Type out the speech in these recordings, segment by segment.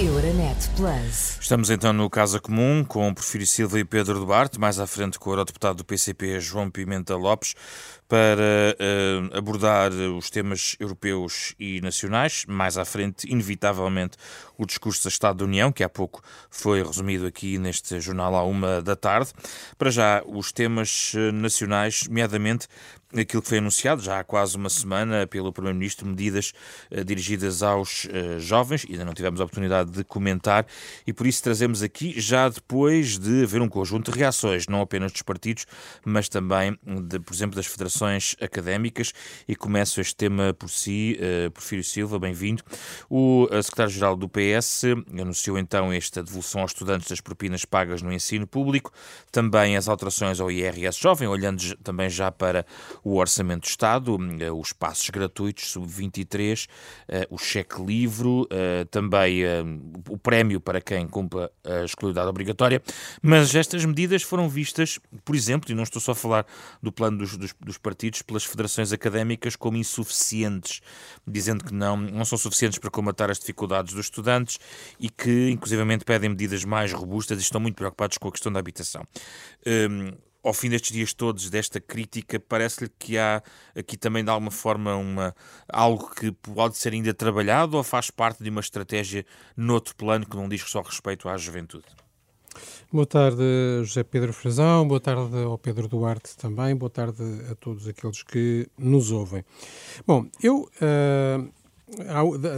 Euronet Plus. Estamos então no Casa Comum com Porfírio Silva e Pedro Duarte, mais à frente com o eurodeputado do PCP, João Pimenta Lopes, para uh, abordar os temas europeus e nacionais. Mais à frente, inevitavelmente, o discurso da Estado da União, que há pouco foi resumido aqui neste jornal à uma da tarde. Para já, os temas eh, nacionais, nomeadamente aquilo que foi anunciado já há quase uma semana pelo Primeiro-Ministro, medidas uh, dirigidas aos jovens, ainda não tivemos a oportunidade de comentar, e por isso trazemos aqui, já depois de haver um conjunto de reações, não apenas dos partidos, mas também, de, por exemplo, das federações académicas, e começo este tema por si, uh, Porfírio Silva, bem-vindo. O secretário-geral do PS anunciou então esta devolução aos estudantes das propinas pagas no ensino público, também as alterações ao IRS jovem, olhando também já para o Orçamento do Estado, eh, os passos gratuitos sub-23, eh, o cheque livre, eh, também o prémio para quem cumpra a escolaridade obrigatória, mas estas medidas foram vistas, por exemplo, e não estou só a falar do plano dos, dos, dos partidos, pelas federações académicas como insuficientes, dizendo que não, não são suficientes para combatar as dificuldades dos estudantes e que, inclusivamente, pedem medidas mais robustas e estão muito preocupados com a questão da habitação. Um, ao fim destes dias todos, desta crítica, parece-lhe que há aqui também de alguma forma uma, algo que pode ser ainda trabalhado ou faz parte de uma estratégia noutro plano que não diz só respeito à juventude? Boa tarde, José Pedro Frazão, boa tarde ao Pedro Duarte também, boa tarde a todos aqueles que nos ouvem. Bom, eu. Uh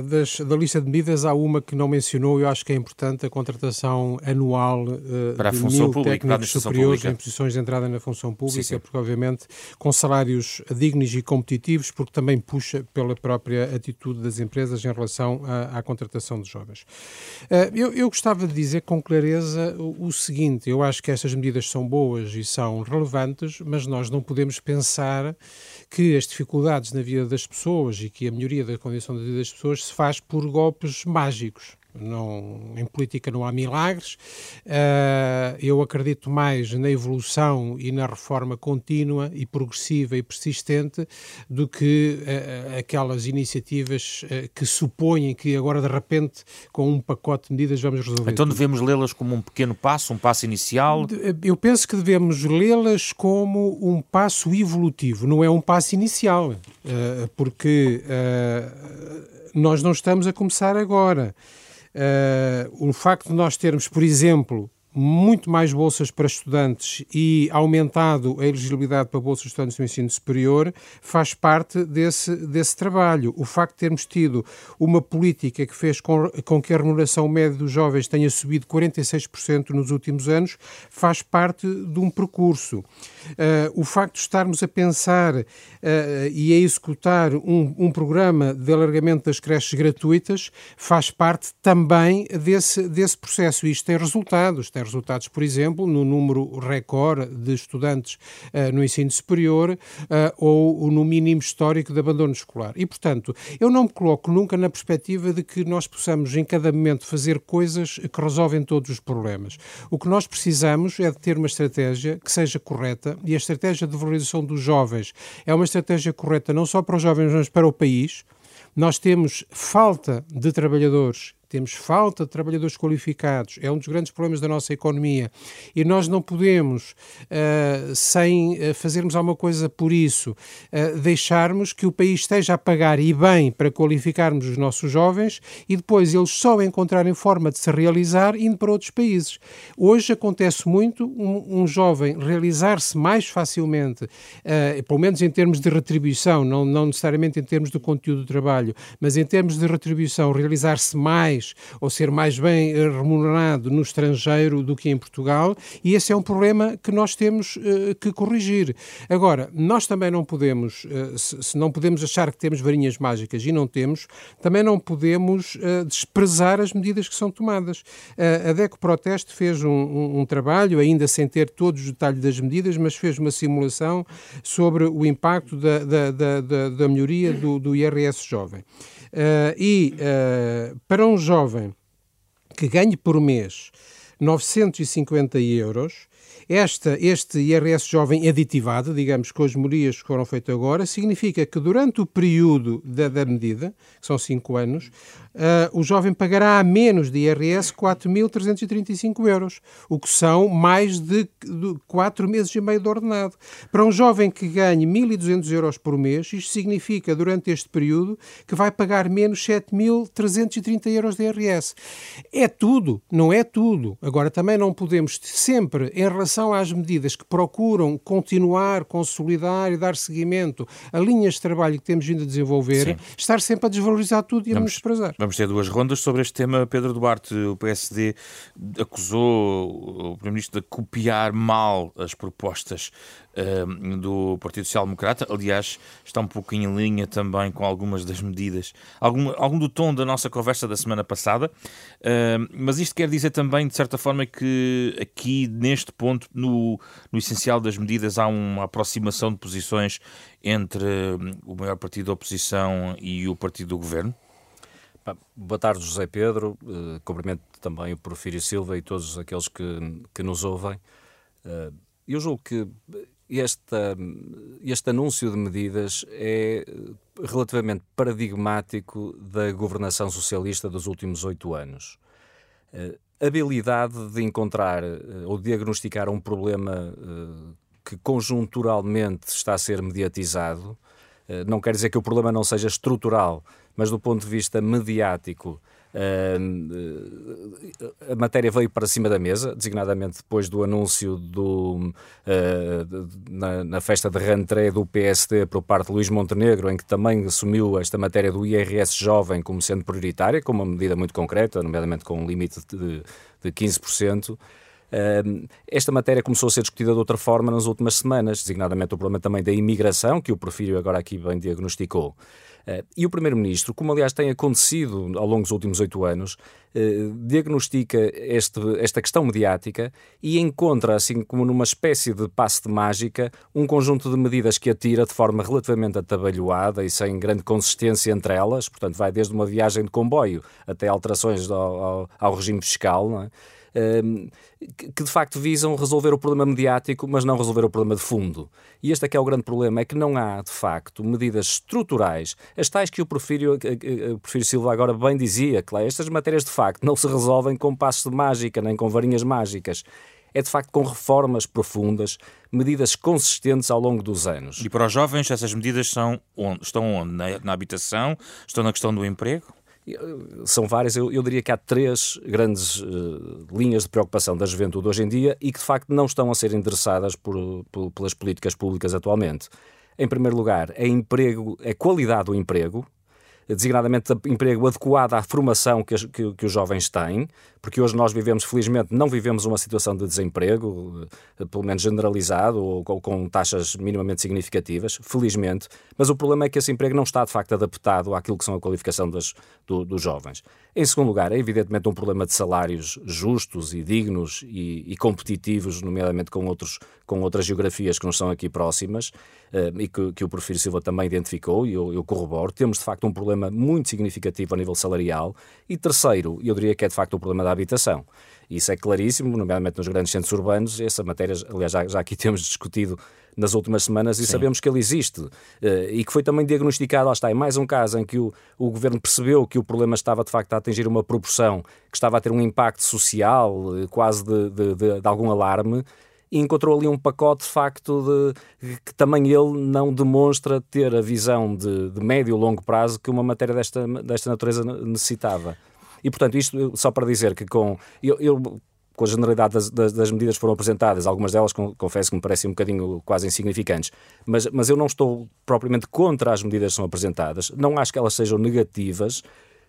das, da lista de medidas há uma que não mencionou, eu acho que é importante, a contratação anual uh, para a de mil pública, técnicos superiores pública. em posições de entrada na função pública, sim, sim. porque obviamente com salários dignos e competitivos, porque também puxa pela própria atitude das empresas em relação à, à contratação de jovens. Uh, eu, eu, gostava de dizer com clareza o, o seguinte, eu acho que estas medidas são boas e são relevantes, mas nós não podemos pensar que as dificuldades na vida das pessoas e que a melhoria da condição de vida das pessoas se faz por golpes mágicos. Não, em política não há milagres. Uh, eu acredito mais na evolução e na reforma contínua e progressiva e persistente do que uh, aquelas iniciativas uh, que supõem que agora de repente com um pacote de medidas vamos resolver. Então devemos lê-las como um pequeno passo, um passo inicial? Eu penso que devemos lê-las como um passo evolutivo, não é um passo inicial, porque nós não estamos a começar agora. Uh, o facto de nós termos, por exemplo, muito mais bolsas para estudantes e aumentado a elegibilidade para bolsas de estudantes no ensino superior faz parte desse, desse trabalho. O facto de termos tido uma política que fez com, com que a remuneração média dos jovens tenha subido 46% nos últimos anos faz parte de um percurso. Uh, o facto de estarmos a pensar uh, e a executar um, um programa de alargamento das creches gratuitas faz parte também desse, desse processo. Isto tem resultados. Tem resultados, por exemplo, no número recorde de estudantes uh, no ensino superior ou no mínimo histórico de abandono escolar. E, portanto, eu não me coloco nunca na perspectiva de que nós possamos, em cada momento, fazer coisas que resolvem todos os problemas. O que nós precisamos é de ter uma estratégia que seja correta e a estratégia de valorização dos jovens é uma estratégia correta não só para os jovens, mas para o país. Nós temos falta de trabalhadores temos falta de trabalhadores qualificados, é um dos grandes problemas da nossa economia e nós não podemos, uh, sem uh, fazermos alguma coisa por isso, uh, deixarmos que o país esteja a pagar e bem para qualificarmos os nossos jovens e depois eles só encontrarem forma de se realizar indo para outros países. Hoje acontece muito um, um jovem realizar-se mais facilmente, pelo menos em termos de retribuição, não, não necessariamente em termos do conteúdo do trabalho, mas em termos de retribuição, realizar-se mais mais ou ser mais bem eh, remunerado no estrangeiro do que em Portugal, e esse é um problema que nós temos uh, que corrigir. Agora, nós também não podemos, uh, se, se, não podemos achar que temos varinhas mágicas e não temos, também não podemos uh, desprezar as medidas que são tomadas. a DECO Proteste fez um, um, um, trabalho, ainda sem ter todos os detalhes das medidas, mas fez uma simulação sobre o impacto da, da, da, da melhoria do, do IRS jovem. Uh, e uh, para um jovem que ganhe por mês 950 euros, Esta, este IRS jovem aditivado, digamos, com as melhorias que foram feitas agora, significa que durante o período da, da medida, que são 5 anos, uh, o jovem pagará a menos de IRS 4.335 euros, o que são mais de 4 meses e meio de ordenado. Para um jovem que ganhe 1.200 euros por mês, isto significa, durante este período, que vai pagar menos 7.330 euros de IRS. É tudo, não é tudo. Agora, também não podemos sempre, em relação às medidas que procuram continuar, consolidar e dar seguimento a linhas de trabalho que temos vindo a desenvolver, Sim. estar sempre a desvalorizar tudo e a menosprezar. Vamos ter duas rondas sobre este tema. Pedro Duarte, o PSD acusou o Primeiro-Ministro de copiar mal as propostas do Partido Social Democrata. Aliás, está um pouquinho em linha também com algumas das medidas, algum, algum do tom da nossa conversa da semana passada. Uh, mas isto quer dizer também, de certa forma, que aqui, neste ponto, no, no essencial das medidas, há uma aproximação de posições entre o maior partido da oposição e o partido do governo? Boa tarde, José Pedro. Uh, cumprimento também o Porfírio Silva e todos aqueles que, que nos ouvem. Uh, eu julgo que este, este anúncio de medidas é relativamente paradigmático da governação socialista dos últimos oito anos. Uh, habilidade de encontrar ou diagnosticar um problema que conjunturalmente está a ser mediatizado. Não quer dizer que o problema não seja estrutural, mas do ponto de vista mediático, a matéria veio para cima da mesa, designadamente depois do anúncio do, uh, na, na, festa de rentrée do PSD por parte de Luís Montenegro, em que também assumiu esta matéria do IRS jovem como sendo prioritária, com uma medida muito concreta, nomeadamente com um limite de, de 15%. Esta matéria começou a ser discutida de outra forma nas últimas semanas, designadamente o problema também da imigração, que o Porfírio agora aqui bem diagnosticou. Uh, e o Primeiro-Ministro, como aliás tem acontecido ao longo dos últimos oito anos, uh, diagnostica este, esta questão mediática e encontra, assim como numa espécie de passe de mágica, um conjunto de medidas que atira de forma relativamente atabalhoada e sem grande consistência entre elas, portanto, vai desde uma viagem de comboio até alterações ao, ao, ao regime fiscal, é? Que de facto visam resolver o problema mediático, mas não resolver o problema de fundo. E este é que é o grande problema, é que não há, de facto, medidas estruturais, as tais que o Porfírio, o Porfírio Silva agora bem dizia, que estas matérias de facto não se resolvem com passos de mágica, nem com varinhas mágicas é de facto com reformas profundas, medidas consistentes ao longo dos anos. E para os jovens, essas medidas são onde? estão onde? Na habitação? Estão na questão do emprego? São várias, eu, eu, diria que há três grandes uh, linhas de preocupação da juventude hoje em dia e que de facto não estão a ser endereçadas por, por, pelas políticas públicas atualmente. Em primeiro lugar, é emprego, é qualidade do emprego, designadamente emprego adequado à formação que, que, que, os jovens têm, porque hoje nós vivemos, felizmente, não vivemos uma situação de desemprego, eh, pelo menos generalizado, ou, ou com taxas minimamente significativas, felizmente, mas o problema é que esse emprego não está, de facto, adaptado àquilo que são a qualificação das, do, dos jovens. Em segundo lugar, é evidentemente um problema de salários justos e dignos e, e competitivos, nomeadamente com, outros, com outras geografias que não são aqui próximas, e que, que o Porfírio Silva também identificou, e eu, eu corroboro. Temos, de facto, um problema muito significativo a nível salarial. E terceiro, eu diria que é, de facto, o problema da habitação. Isso é claríssimo, nomeadamente nos grandes centros urbanos. Essa matéria, aliás, já, já aqui temos discutido nas últimas semanas e Sim. sabemos que ele existe uh, e que foi também diagnosticado, lá está, em mais um caso em que o, o governo percebeu que o problema estava de facto a atingir uma proporção que estava a ter um impacto social, uh, quase de, de, de, de algum alarme, e encontrou ali um pacote de facto de que também ele não demonstra ter a visão de, de médio e longo prazo que uma matéria desta, desta natureza necessitava. E portanto, isto só para dizer que com. Eu, eu com a generalidade das, das, das, medidas foram apresentadas, algumas delas confesso que me parecem um bocadinho quase insignificantes, mas, mas eu não estou propriamente contra as medidas que são apresentadas, não acho que elas sejam negativas,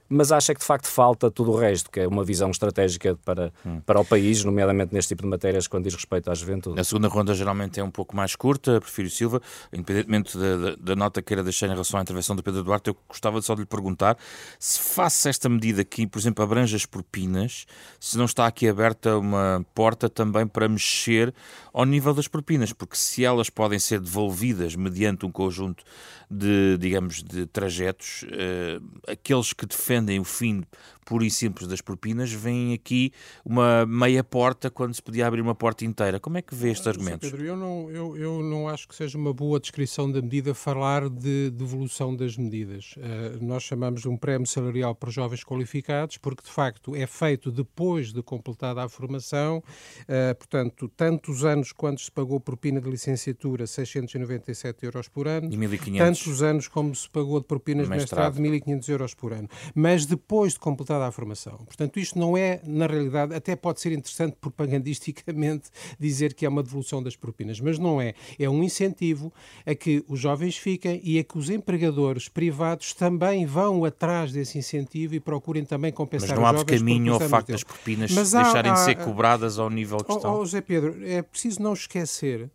mas acho é que de facto falta tudo o resto, que é uma visão estratégica para, hum. para o país, nomeadamente neste tipo de matérias, quando diz respeito à juventude. A segunda ronda geralmente é um pouco mais curta, prefiro Silva, independentemente da, da, da nota que queira deixar em relação à intervenção do Pedro Duarte, eu gostava só de lhe perguntar se face esta medida aqui, por exemplo, abrange as propinas, se não está aqui aberta uma porta também para mexer ao nível das propinas, porque se elas podem ser devolvidas mediante um conjunto de, digamos, de trajetos, uh, aqueles que defendem o fim pura e simples das propinas, vem aqui uma meia porta quando se podia abrir uma porta inteira. Como é que vê este argumento? Pedro, eu não, eu, eu não acho que seja uma boa descrição da medida falar de devolução das medidas. Uh, nós chamamos de um prémio salarial para jovens qualificados, porque de facto é feito depois de completada a formação, uh, portanto, tantos anos quando se pagou propina de licenciatura, 697 euros por ano, e 1500. tantos anos como se pagou de propinas de mestrado, 1.500 euros por ano. Mas depois de completada a formação. Portanto, isto não é, na realidade, até pode ser interessante propagandisticamente dizer que é uma devolução das propinas, mas não é. É um incentivo a que os jovens fiquem e a que os empregadores privados também vão atrás desse incentivo e procurem também compensar Mas não há caminho ao facto das propinas mas deixarem há, há, de ser cobradas ao nível que oh, estão. Oh, José Pedro, é preciso não esquecer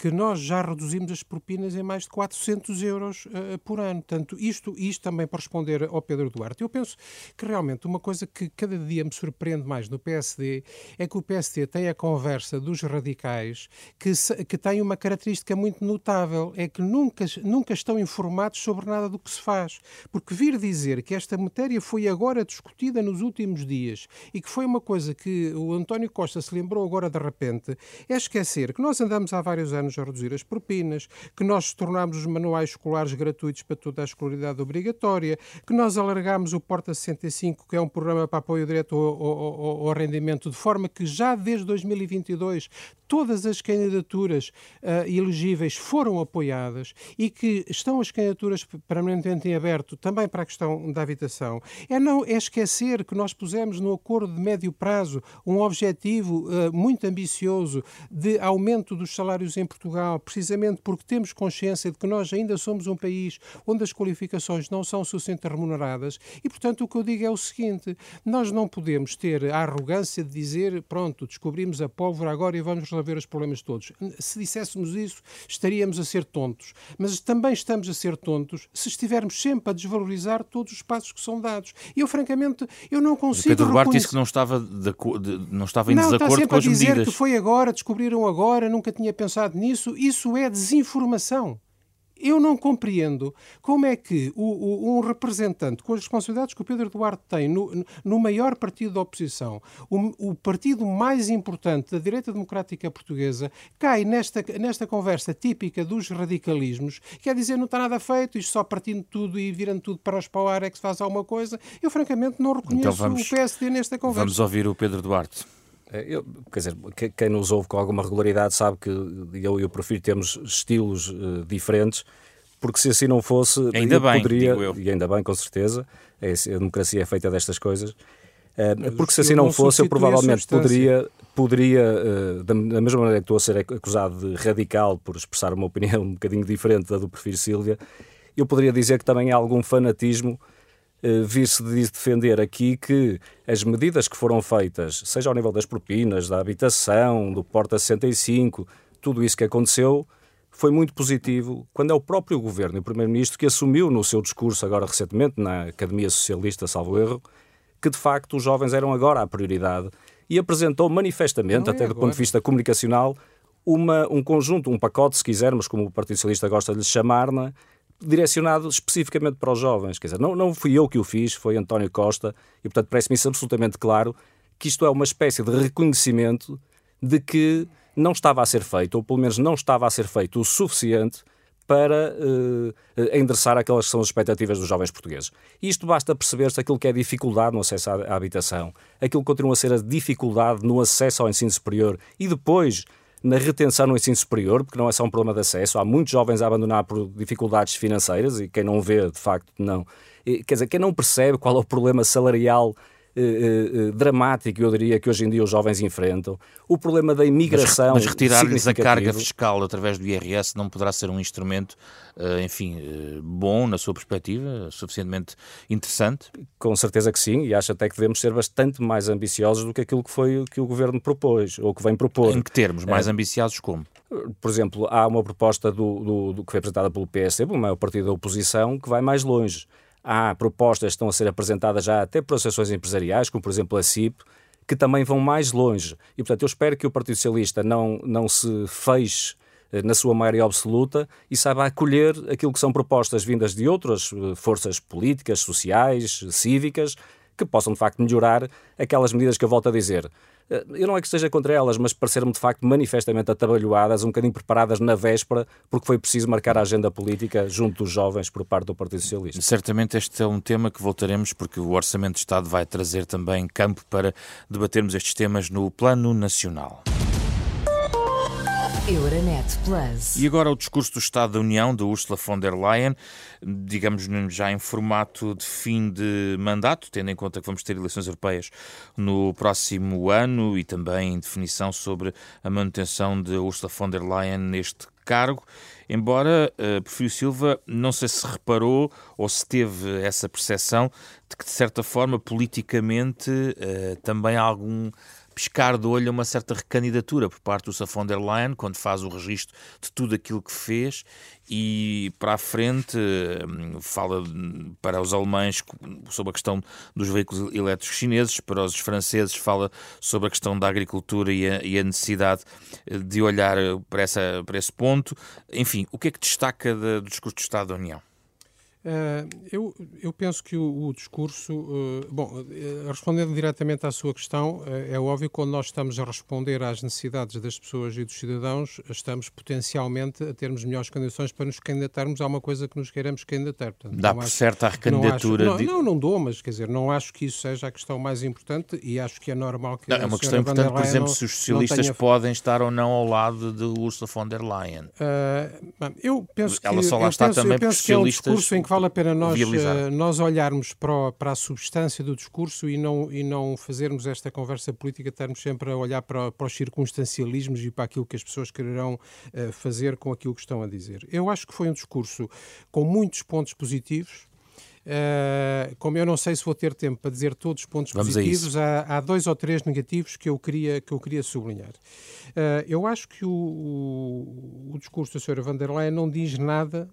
que nós já reduzimos as propinas em mais de 400 euros uh, por ano. Portanto, isto, isto também para responder ao Pedro Duarte. Eu penso que realmente uma coisa que cada dia me surpreende mais no PSD é que o PSD tem a conversa dos radicais que, que tem uma característica muito notável, é que nunca, nunca estão informados sobre nada do que se faz. Porque vir dizer que esta matéria foi agora discutida nos últimos dias e que foi uma coisa que o António Costa se lembrou agora de repente, é esquecer que nós andamos há vários anos a reduzir as propinas, que nós tornámos os manuais escolares gratuitos para toda a escolaridade obrigatória, que nós alargámos o Porta 65, que é um programa para apoio direto ao, ao, ao rendimento, de forma que já desde 2022 todas as candidaturas uh, elegíveis foram apoiadas e que estão as candidaturas permanentemente em aberto também para a questão da habitação. É, não, é esquecer que nós pusemos no acordo de médio prazo um objetivo uh, muito ambicioso de aumento dos salários em Portugal, precisamente porque temos consciência de que nós ainda somos um país onde as qualificações não são suficientemente remuneradas e, portanto, o que eu digo é o seguinte: nós não podemos ter a arrogância de dizer, pronto, descobrimos a pólvora agora e vamos resolver os problemas todos. Se disséssemos isso, estaríamos a ser tontos. Mas também estamos a ser tontos se estivermos sempre a desvalorizar todos os passos que são dados. E eu, francamente, eu não consigo. Pedro Duarte disse que não estava, de, de, não estava em não, desacordo com as medidas. Não, está sempre a dizer que foi agora, descobriram agora, nunca tinha pensado nisso. Isso é desinformação eu não compreendo como é que o, o, um representante com as responsabilidades que o Pedro Duarte tem no, no maior partido da oposição, o, o, partido mais importante da direita democrática portuguesa, cai nesta, nesta conversa típica dos radicalismos, quer dizer, não está nada feito, isto só partindo tudo e virando tudo para os pau é que se faz alguma coisa. Eu, francamente, não reconheço então vamos, o PSD nesta conversa. Vamos ouvir o Pedro Duarte. É, eu, quer dizer, quem nos ouve com alguma regularidade sabe que eu e o Profiro temos estilos uh, diferentes, porque se assim não fosse, ainda bem, poderia, digo eu. e ainda bem, com certeza, é, a democracia é feita destas coisas, uh, porque se assim não fosse, eu provavelmente poderia, poderia uh, da, da, mesma maneira que estou a ser acusado de radical por expressar uma opinião um bocadinho diferente da do Profiro Sílvia, eu poderia dizer que também há algum fanatismo eh, vir-se defender aqui que as medidas que foram feitas, seja ao nível das propinas, da habitação, do Porta 65, tudo isso que aconteceu, foi muito positivo quando é o próprio governo e o primeiro-ministro que assumiu no seu discurso agora recentemente na Academia Socialista, salvo erro, que de facto os jovens eram agora a prioridade e apresentou manifestamente, é até do ponto de vista comunicacional, uma, um conjunto, um pacote, se quisermos, como o Partido Socialista gosta de lhe chamar, né, direcionado especificamente para os jovens. Quer dizer, não, não fui eu que o fiz, foi António Costa, e portanto parece-me isso absolutamente claro que isto é uma espécie de reconhecimento de que não estava a ser feito, ou pelo menos não estava a ser feito o suficiente para uh, endereçar aquelas que são as expectativas dos jovens portugueses. Isto basta perceber-se aquilo que é dificuldade no acesso à, à habitação, aquilo que continua a ser a dificuldade no acesso ao ensino superior e depois na retenção no ensino superior, porque não é só um problema de acesso. Há muitos jovens a abandonar por dificuldades financeiras e quem não vê, de facto, não. Quer dizer, quem não percebe qual é o problema salarial eh, eh, eh, dramático, eu diria, que hoje em dia os jovens enfrentam. O problema da imigração. Mas, mas retirar-lhes a carga fiscal através do IRS não poderá ser um instrumento, enfim, bom na sua perspectiva, suficientemente interessante? Com certeza que sim, e acho até que devemos ser bastante mais ambiciosos do que aquilo que foi que o governo propôs, ou que vem propor. Em que termos? Mais é. ambiciosos como? Por exemplo, há uma proposta do, do, do que foi apresentada pelo PSD, o maior partido da oposição, que vai mais longe Há propostas que estão a ser apresentadas já até por associações empresariais, como por exemplo a CIP, que também vão mais longe. E, portanto, eu espero que o Partido Socialista não, não se feche eh, na sua maioria absoluta e saiba acolher aquilo que são propostas vindas de outras eh, forças políticas, sociais, cívicas, que possam de facto melhorar aquelas medidas que eu volto a dizer. Eh, eu não é que esteja contra elas, mas parecer-me de facto manifestamente atabalhoadas, um bocadinho preparadas na véspera, porque foi preciso marcar a agenda política junto dos jovens por parte do Partido Socialista. Certamente este é um tema que voltaremos, porque o Orçamento de Estado vai trazer também campo para debatermos estes temas no plano nacional. Euronet Plus. E agora o discurso do Estado da União de Ursula von der Leyen, digamos já em formato de fim de mandato, tendo em conta que vamos ter eleições europeias no próximo ano e também definição sobre a manutenção de Ursula von der Leyen neste cargo, embora uh, Silva não sei se reparou ou se teve essa percepção de que, de certa forma, politicamente uh, também há algum piscar de olho a uma certa recandidatura por parte do von der Leyen, quando faz o registro de tudo aquilo que fez e para a frente hum, fala para os alemães sobre a questão dos veículos elétricos chineses, para os franceses fala sobre a questão da agricultura e a, e a necessidade de olhar para, essa, para esse ponto. Enfim, o que é que destaca do discurso do Estado da União? Uh, eu, eu penso que o, o discurso. Uh, bom, uh, respondendo diretamente à sua questão, é óbvio que quando nós estamos a responder às necessidades das pessoas e dos cidadãos, estamos potencialmente a termos melhores condições para nos candidatarmos a uma coisa que nos queiramos candidatar. Portanto, Dá por acho, certo a recandidatura. Não, acho, não, não, não, dou, mas quer dizer, não acho que isso seja a questão mais importante e acho que é normal que. Não, é uma questão importante, por exemplo, não, se os socialistas tenha... podem estar ou não ao lado de Ursula von der Leyen. eu penso que. Ela só lá está penso, também por socialistas. É um vale a pena nós, uh, nós olharmos para, para a substância do discurso e não, e não fazermos esta conversa política, estarmos sempre a olhar para, para os circunstancialismos e para aquilo que as pessoas quererão uh, fazer com aquilo que estão a dizer. Eu acho que foi um discurso com muitos pontos positivos. Uh, como eu não sei se vou ter tempo para dizer todos os pontos Vamos positivos, há, há, dois ou três negativos que eu queria, que eu queria sublinhar. Uh, eu acho que o, o, o discurso da Sra. van der Leyen não diz nada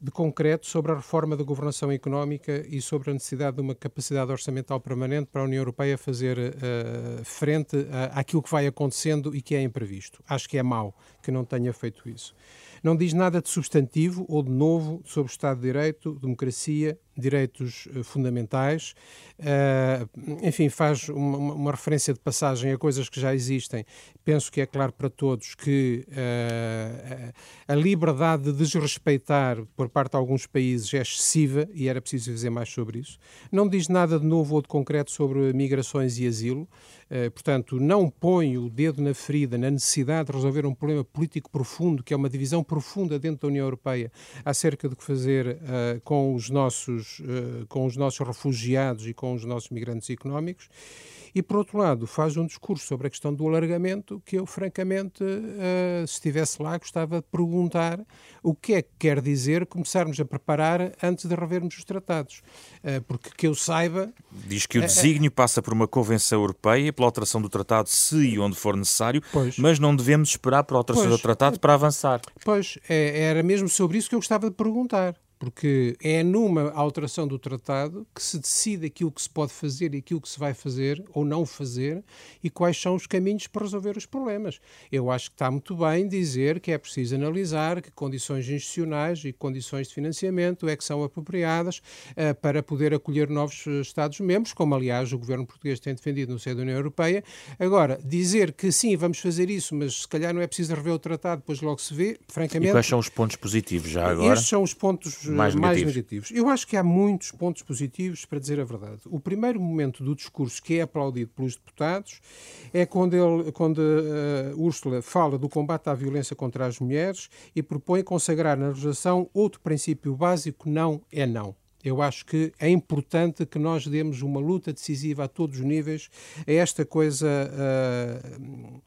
de concreto sobre a reforma da governação económica e sobre a necessidade de uma capacidade orçamental permanente para a União Europeia fazer uh, frente àquilo que vai acontecendo e que é imprevisto. Acho que é mau que não tenha feito isso. Não diz nada de substantivo ou de novo sobre o Estado de Direito, democracia, direitos uh, fundamentais. Uh, enfim, faz uma, uma, referência de passagem a coisas que já existem. Penso que é claro para todos que uh, a liberdade de desrespeitar por parte de alguns países é excessiva e era preciso dizer mais sobre isso. Não diz nada de novo ou de concreto sobre migrações e asilo. portanto, não põe o dedo na ferida, na necessidade de resolver um problema político profundo, que é uma divisão profunda dentro da União Europeia acerca do que fazer com os nossos uh, com os nossos refugiados e com os nossos migrantes económicos, e por outro lado faz um discurso sobre a questão do alargamento que eu francamente, uh, se estivesse lá, gostava de perguntar o que é que quer dizer começarmos a preparar antes de revermos os tratados, uh, porque que eu saiba... Diz que o desígnio passa por uma convenção europeia, pela alteração do tratado se e onde for necessário, pois, mas não devemos esperar pela alteração pois, do tratado para avançar. Pois, é, era mesmo sobre isso que eu gostava de perguntar porque é numa alteração do tratado que se decide aquilo que se pode fazer e aquilo que se vai fazer ou não fazer e quais são os caminhos para resolver os problemas. Eu acho que está muito bem dizer que é preciso analisar que condições institucionais e condições de financiamento é que são apropriadas uh, para poder acolher novos eh, Estados-membros, como aliás o governo português tem defendido no seio da União Europeia. Agora, dizer que sim, vamos fazer isso, mas se calhar não é preciso rever o tratado, depois logo se vê, francamente... E quais são os pontos positivos já agora? Estes são os pontos mais negativos. mais negativos. Eu acho que há muitos pontos positivos, para dizer a verdade. O primeiro momento do discurso que é aplaudido pelos deputados é quando, ele, quando uh, Úrsula fala do combate à violência contra as mulheres e propõe consagrar na legislação outro princípio básico: não é não. Eu acho que é importante que nós demos uma luta decisiva a todos os níveis a esta coisa. Uh,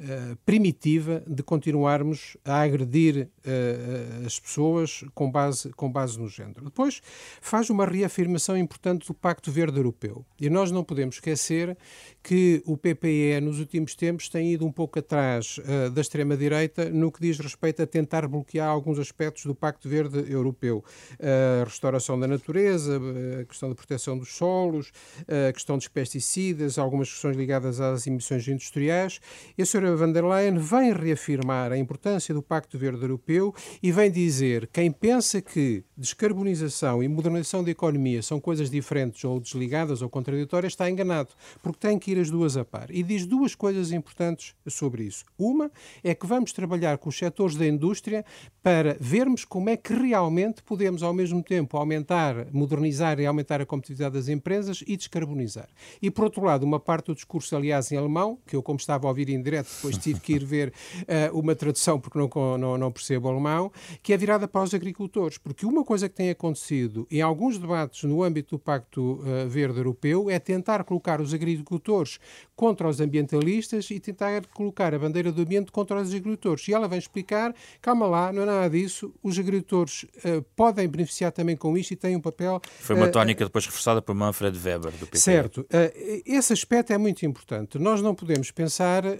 eh, primitiva de continuarmos a agredir uh, as pessoas com base, com base no género. Depois faz uma reafirmação importante do Pacto Verde Europeu. E nós não podemos esquecer que o PPE, nos últimos tempos, tem ido um pouco atrás uh, da extrema-direita no que diz respeito a tentar bloquear alguns aspectos do Pacto Verde Europeu. A restauração da natureza, a questão da proteção dos solos, a questão dos pesticidas, algumas questões ligadas às emissões industriais. E a senhora van der Leyen vem reafirmar a importância do Pacto Verde Europeu e vem dizer quem pensa que descarbonização e modernização da economia são coisas diferentes ou desligadas ou contraditórias está enganado, porque tem que ir as duas a par. E diz duas coisas importantes sobre isso. Uma é que vamos trabalhar com os setores da indústria para vermos como é que realmente podemos, ao mesmo tempo, aumentar, modernizar e aumentar a competitividade das empresas e descarbonizar. E, por outro lado, uma parte do discurso, aliás, em alemão, que eu, como estava a ouvir em direto, depois tive que ir ver uh, uma tradução porque não, não, não percebo alemão, que é virada para os agricultores. Porque uma coisa que tem acontecido em alguns debates no âmbito do Pacto uh, Verde Europeu é tentar colocar os agricultores contra os ambientalistas e tentar colocar a bandeira do ambiente contra os agricultores. E ela vem explicar, calma lá, não é nada disso, os agricultores uh, podem beneficiar também com isto e têm um papel... Foi uma tónica depois reforçada por Manfred Weber, do PP. Certo. esse aspecto é muito importante. Nós não podemos pensar uh,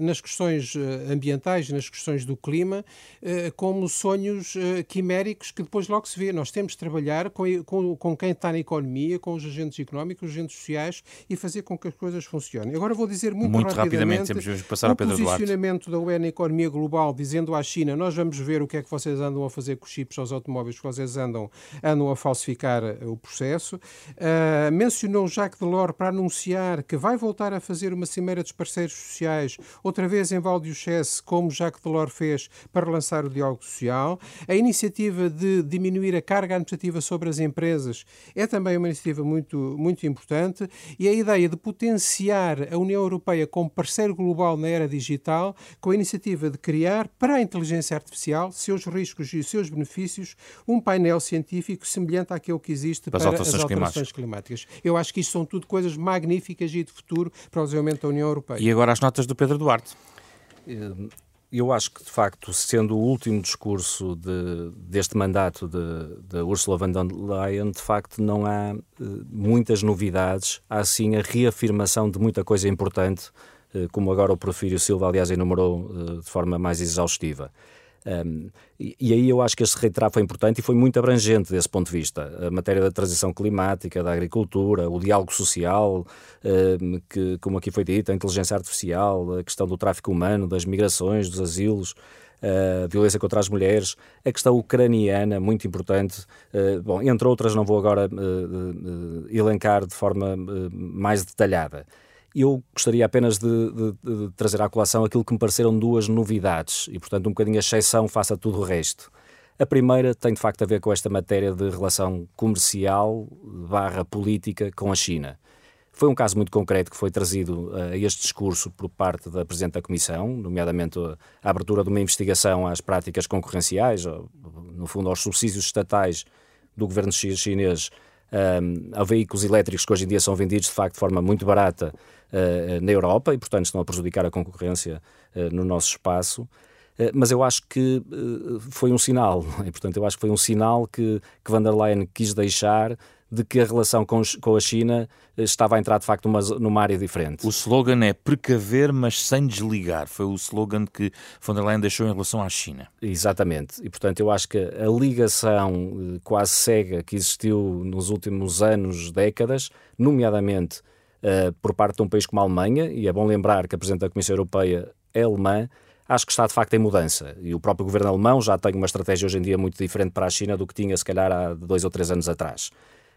nas questões uh, ambientais, nas questões do clima, uh, como sonhos quiméricos que depois logo se vê. Nós temos de trabalhar com, com, com, quem está na economia, com os agentes económicos, os agentes sociais e fazer com que as coisas funcionem. Agora vou dizer muito, muito rapidamente, rapidamente temos passar o posicionamento da UE na economia global, dizendo à China, nós vamos ver o que é que vocês andam a fazer com os chips aos automóveis, que vocês andam, andam a falsificar o processo. mencionou Jacques Delors para anunciar que vai voltar a fazer uma cimeira dos parceiros sociais, outra vez em Valdiocese, como Jacques Delors fez para lançar o diálogo social. A iniciativa de diminuir a carga administrativa sobre as empresas é também uma iniciativa muito, muito importante e a ideia de potenciar a União Europeia como parceiro global na era digital, com a iniciativa de criar para a inteligência artificial, seus riscos e seus benefícios, um painel científico semelhante àquele que existe para, para as alterações, alterações climáticas. Eu acho que isto são tudo coisas magníficas e de futuro para o desenvolvimento da União Europeia. E agora as notas do Pedro Duarte. Eh, eu acho que, de facto, sendo o último discurso de, deste mandato de, de, Ursula von der Leyen, de facto não há uh, muitas novidades, há sim a reafirmação de muita coisa importante, uh, como agora o Porfírio Silva, aliás, enumerou uh, de forma mais exaustiva. Um, e, e, aí eu acho que este reiterado foi importante e foi muito abrangente desse ponto de vista. A matéria da transição climática, da agricultura, o diálogo social, um, que, como aqui foi dito, a inteligência artificial, a questão do tráfico humano, das migrações, dos asilos, a violência contra as mulheres, a questão ucraniana, muito importante. Uh, bom, entre outras, não vou agora uh, uh, elencar de forma mais detalhada. Eu gostaria apenas de, de, de, trazer à colação aquilo que me pareceram duas novidades e, portanto, um bocadinho a exceção face a tudo o resto. A primeira tem de facto a ver com esta matéria de relação comercial barra política com a China. Foi um caso muito concreto que foi trazido a este discurso por parte da Presidente da Comissão, nomeadamente a abertura de uma investigação às práticas concorrenciais, no fundo aos subsídios estatais do governo chinês um, a veículos elétricos que hoje em dia são vendidos de facto de forma muito barata na Europa e, portanto, estão a prejudicar a concorrência uh, no nosso espaço. Uh, mas eu acho que foi um sinal, e portanto eu acho que foi um sinal que, que van der Leyen quis deixar de que a relação com, com a China eh, estava a entrar de facto numa, numa área diferente. O slogan é precaver, mas sem desligar. Foi o slogan que von der Leyen deixou em relação à China. Exatamente. E portanto eu acho que a ligação eh, quase cega que existiu nos últimos anos, décadas, nomeadamente uh, por parte de um país como a Alemanha, e é bom lembrar que a Presidente da Comissão Europeia é alemã, acho que está de facto em mudança. E o próprio governo alemão já tem uma estratégia hoje em dia muito diferente para a China do que tinha, se calhar, há dois ou três anos atrás.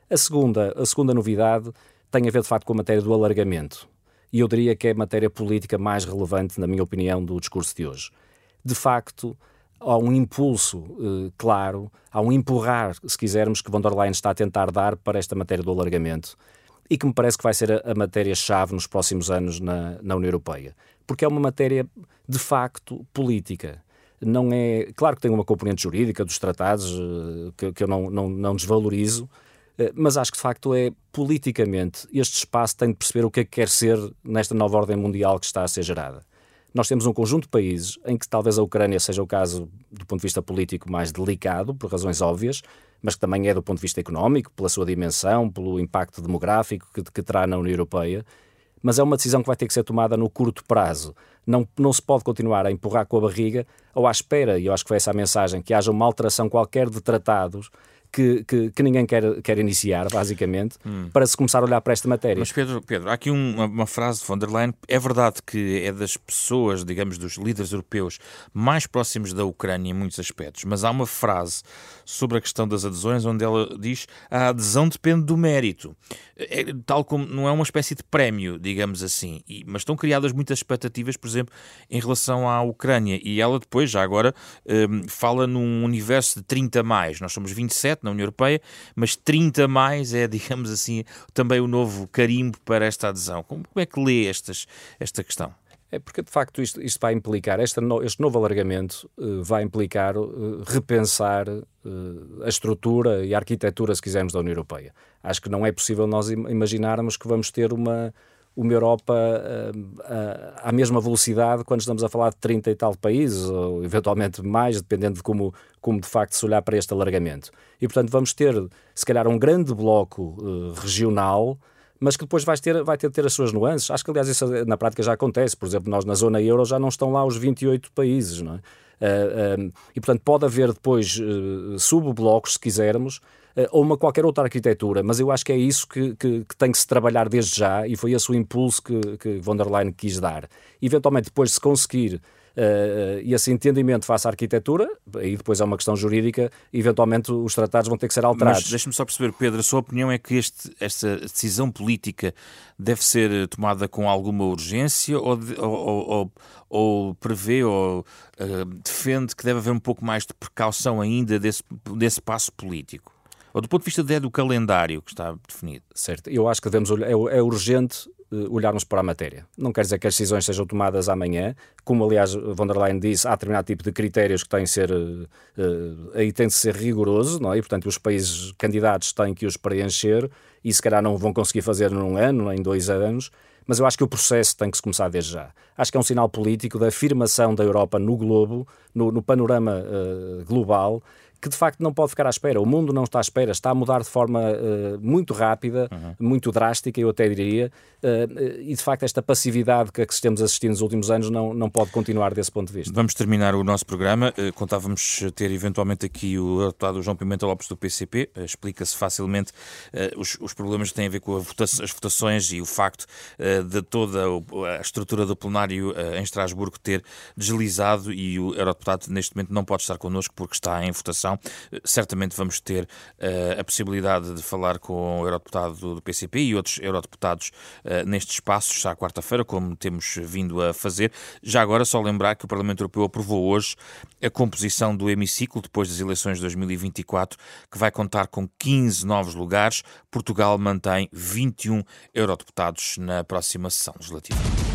A segunda, a segunda novidade tem a ver, de facto, com a matéria do alargamento. E eu diria que é a matéria política mais relevante, na minha opinião, do discurso de hoje. De facto, há um impulso eh, claro, há um empurrar, se quisermos, que von der Leyen está a tentar dar para esta matéria do alargamento e que me parece que vai ser a, a matéria-chave nos próximos anos na, na União Europeia. Porque é uma matéria, de facto, política não é. Claro que tem uma componente jurídica dos tratados eh, que, que eu não, não, não desvalorizo, eh, mas acho que de facto é politicamente este espaço tem de perceber o que é que quer ser nesta nova ordem mundial que está a ser gerada. Nós temos um conjunto de países em que talvez a Ucrânia seja o caso do ponto de vista político mais delicado, por razões óbvias, mas que também é do ponto de vista económico, pela sua dimensão, pelo impacto demográfico que, que terá na União Europeia. Mas é uma decisão que vai ter que ser tomada no curto prazo. Não, não se pode continuar a empurrar com a barriga ou à espera, e eu acho que foi essa a mensagem, que haja uma alteração qualquer de tratados que, que, que, ninguém quer, quer iniciar, basicamente, hum. para se começar a olhar para esta matéria. Mas Pedro, Pedro há aqui uma, uma, frase de von der Leyen. É verdade que é das pessoas, digamos, dos líderes europeus mais próximos da Ucrânia em muitos aspectos, mas há uma frase sobre a questão das adesões onde ela diz a adesão depende do mérito. É, tal como não é uma espécie de prémio, digamos assim, e, mas estão criadas muitas expectativas, por exemplo, em relação à Ucrânia. E ela depois, já agora, um, fala num universo de 30 mais. Nós somos 27 na União Europeia, mas 30 mais é, digamos assim, também o novo carimbo para esta adesão. Como, é que lê estas, esta questão? É porque, de facto, isto, isto vai implicar, este, este novo alargamento uh, vai implicar uh, repensar uh, a estrutura e a arquitetura, se quisermos, da União Europeia. Acho que não é possível nós imaginarmos que vamos ter uma, uma Europa uh, à mesma velocidade quando estamos a falar de 30 e tal países, ou eventualmente mais, dependendo de como, como de facto se olhar para este alargamento. E, portanto, vamos ter, se calhar, um grande bloco uh, regional, mas que depois vai ter, vai ter, ter as suas nuances. Acho que, aliás, isso na prática já acontece. Por exemplo, nós na zona euro já não estão lá os 28 países, não é? Uh, e, portanto, pode haver depois subblocos, se quisermos, eh, ou uma qualquer outra arquitetura, mas eu acho que é isso que, que, que, tem que se trabalhar desde já e foi esse o impulso que, que von der Leyen quis dar. Eventualmente, depois, se conseguir Uh, esse entendimento face à arquitetura, aí depois é uma questão jurídica, eventualmente os tratados vão ter que ser alterados. Mas deixe-me só perceber, Pedro, a sua opinião é que este, esta decisão política deve ser tomada com alguma urgência ou, ou, ou, ou prevê ou uh, defende que deve haver um pouco mais de precaução ainda desse, desse passo político? Ou do ponto de vista de, do calendário que está definido. Certo, eu acho que devemos olhar, é, é urgente eh, olharmos para a matéria. Não quer dizer que as decisões sejam tomadas amanhã, como aliás von der Leyen disse, há determinado tipo de critérios que têm de ser, uh, aí tem de ser rigoroso, não é? E, portanto, os países candidatos têm que os preencher e se calhar não vão conseguir fazer num ano, em dois anos, mas eu acho que o processo tem que se começar desde já. Acho que é um sinal político da afirmação da Europa no globo, no, no panorama uh, global, que de facto não pode ficar à espera. O mundo não está à espera, está a mudar de forma uh, muito rápida, uhum. muito drástica, eu até diria, uh, e de facto esta passividade que, que estamos assistindo nos últimos anos não, não pode continuar desse ponto de vista. Vamos terminar o nosso programa. Uh, contávamos ter eventualmente aqui o deputado João Pimenta Lopes do PCP. Explica-se facilmente os, os, problemas que têm a ver com votação, as votações e o facto de toda a estrutura do plenário em Estrasburgo ter deslizado e o eurodeputado neste momento não pode estar connosco porque está em votação certamente vamos ter uh, a possibilidade de falar com o eurodeputado do PCP e outros eurodeputados uh, nestes espaços à quarta-feira, como temos vindo a fazer. Já agora, só lembrar que o Parlamento Europeu aprovou hoje a composição do hemiciclo depois das eleições de 2024, que vai contar com 15 novos lugares. Portugal mantém 21 eurodeputados na próxima sessão legislativa.